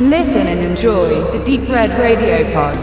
Listen and enjoy the Deep Red Radio Pod.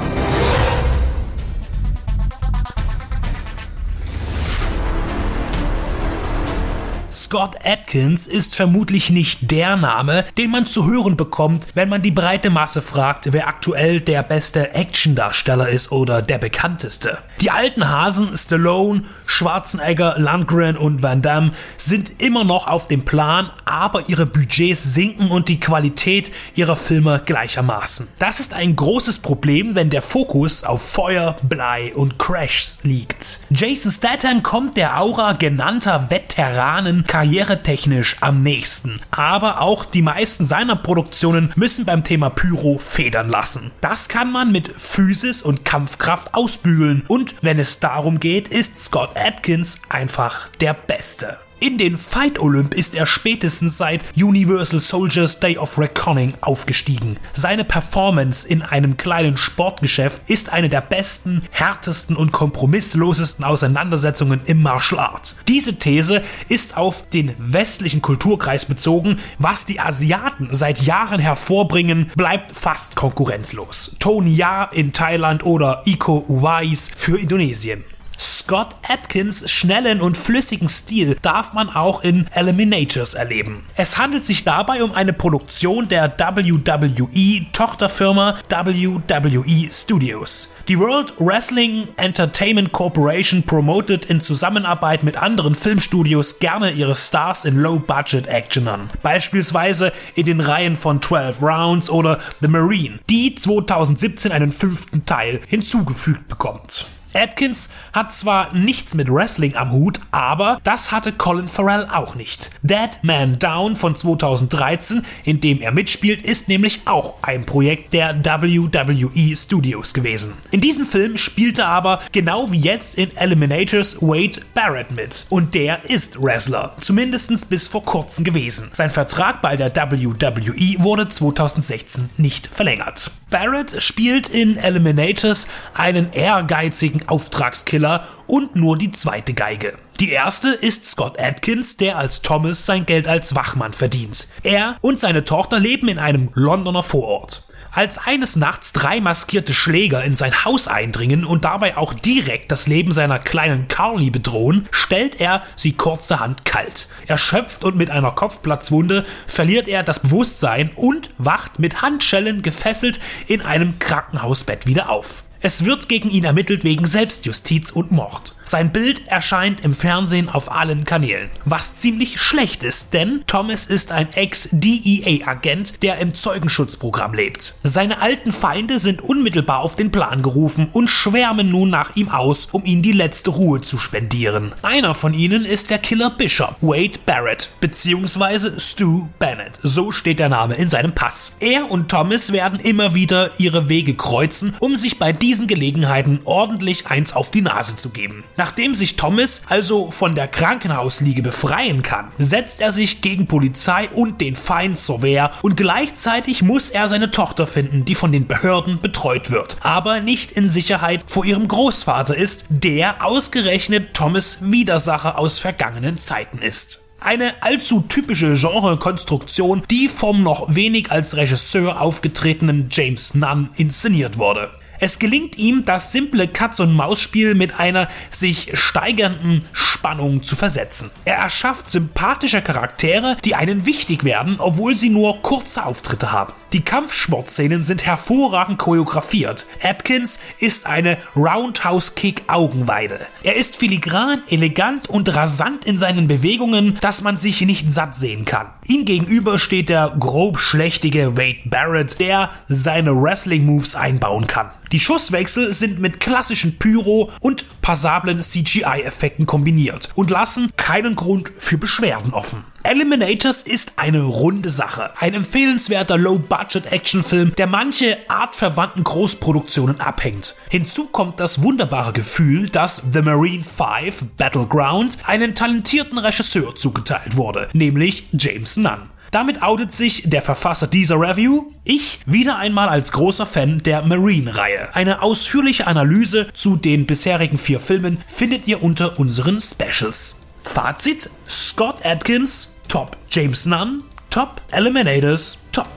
Scott Atkins ist vermutlich nicht der Name, den man zu hören bekommt, wenn man die breite Masse fragt, wer aktuell der beste Actiondarsteller ist oder der bekannteste. Die alten Hasen Stallone, Schwarzenegger, Landgren und Van Damme sind immer noch auf dem Plan, aber ihre Budgets sinken und die Qualität ihrer Filme gleichermaßen. Das ist ein großes Problem, wenn der Fokus auf Feuer, Blei und Crashs liegt. Jason Statham kommt der Aura genannter Veteranen karrieretechnisch am nächsten. Aber auch die meisten seiner Produktionen müssen beim Thema Pyro federn lassen. Das kann man mit Physis und Kampfkraft ausbügeln und wenn es darum geht, ist Scott Atkins einfach der Beste. In den Fight Olymp ist er spätestens seit Universal Soldiers Day of Reckoning aufgestiegen. Seine Performance in einem kleinen Sportgeschäft ist eine der besten, härtesten und kompromisslosesten Auseinandersetzungen im Martial Art. Diese These ist auf den westlichen Kulturkreis bezogen. Was die Asiaten seit Jahren hervorbringen, bleibt fast konkurrenzlos. Tony Ya in Thailand oder Iko Uwais für Indonesien. Scott Atkins schnellen und flüssigen Stil darf man auch in Eliminators erleben. Es handelt sich dabei um eine Produktion der WWE Tochterfirma WWE Studios. Die World Wrestling Entertainment Corporation promotet in Zusammenarbeit mit anderen Filmstudios gerne ihre Stars in Low-Budget-Actionern. Beispielsweise in den Reihen von 12 Rounds oder The Marine, die 2017 einen fünften Teil hinzugefügt bekommt. Atkins hat zwar nichts mit Wrestling am Hut, aber das hatte Colin Farrell auch nicht. Dead Man Down von 2013, in dem er mitspielt, ist nämlich auch ein Projekt der WWE Studios gewesen. In diesem Film spielte aber genau wie jetzt in Eliminators Wade Barrett mit. Und der ist Wrestler, zumindest bis vor kurzem gewesen. Sein Vertrag bei der WWE wurde 2016 nicht verlängert. Barrett spielt in Eliminators einen ehrgeizigen Auftragskiller und nur die zweite Geige. Die erste ist Scott Atkins, der als Thomas sein Geld als Wachmann verdient. Er und seine Tochter leben in einem Londoner Vorort. Als eines Nachts drei maskierte Schläger in sein Haus eindringen und dabei auch direkt das Leben seiner kleinen Carly bedrohen, stellt er sie kurzerhand kalt. Erschöpft und mit einer Kopfplatzwunde verliert er das Bewusstsein und wacht mit Handschellen gefesselt in einem Krankenhausbett wieder auf. Es wird gegen ihn ermittelt wegen Selbstjustiz und Mord. Sein Bild erscheint im Fernsehen auf allen Kanälen, was ziemlich schlecht ist, denn Thomas ist ein Ex-DEA-Agent, der im Zeugenschutzprogramm lebt. Seine alten Feinde sind unmittelbar auf den Plan gerufen und schwärmen nun nach ihm aus, um ihm die letzte Ruhe zu spendieren. Einer von ihnen ist der Killer Bishop, Wade Barrett, beziehungsweise Stu Bennett. So steht der Name in seinem Pass. Er und Thomas werden immer wieder ihre Wege kreuzen, um sich bei diesen Gelegenheiten ordentlich eins auf die Nase zu geben. Nachdem sich Thomas also von der Krankenhausliege befreien kann, setzt er sich gegen Polizei und den Feind zur Wehr und gleichzeitig muss er seine Tochter finden, die von den Behörden betreut wird, aber nicht in Sicherheit vor ihrem Großvater ist, der ausgerechnet Thomas Widersacher aus vergangenen Zeiten ist. Eine allzu typische Genrekonstruktion, die vom noch wenig als Regisseur aufgetretenen James Nunn inszeniert wurde. Es gelingt ihm, das simple Katz-und-Maus-Spiel mit einer sich steigernden Spannung zu versetzen. Er erschafft sympathische Charaktere, die einen wichtig werden, obwohl sie nur kurze Auftritte haben. Die Kampfsportszenen sind hervorragend choreografiert. Atkins ist eine Roundhouse-Kick-Augenweide. Er ist filigran, elegant und rasant in seinen Bewegungen, dass man sich nicht satt sehen kann. Ihm gegenüber steht der grob schlechtige Wade Barrett, der seine Wrestling-Moves einbauen kann. Die Schusswechsel sind mit klassischen Pyro und passablen CGI-Effekten kombiniert und lassen keinen Grund für Beschwerden offen. Eliminators ist eine runde Sache. Ein empfehlenswerter Low-Budget-Actionfilm, der manche artverwandten Großproduktionen abhängt. Hinzu kommt das wunderbare Gefühl, dass The Marine 5 Battleground einen talentierten Regisseur zugeteilt wurde, nämlich James Nunn. Damit outet sich der Verfasser dieser Review, ich wieder einmal als großer Fan der Marine-Reihe. Eine ausführliche Analyse zu den bisherigen vier Filmen findet ihr unter unseren Specials. Fazit: Scott Atkins, top. James Nunn, top. Eliminators, top.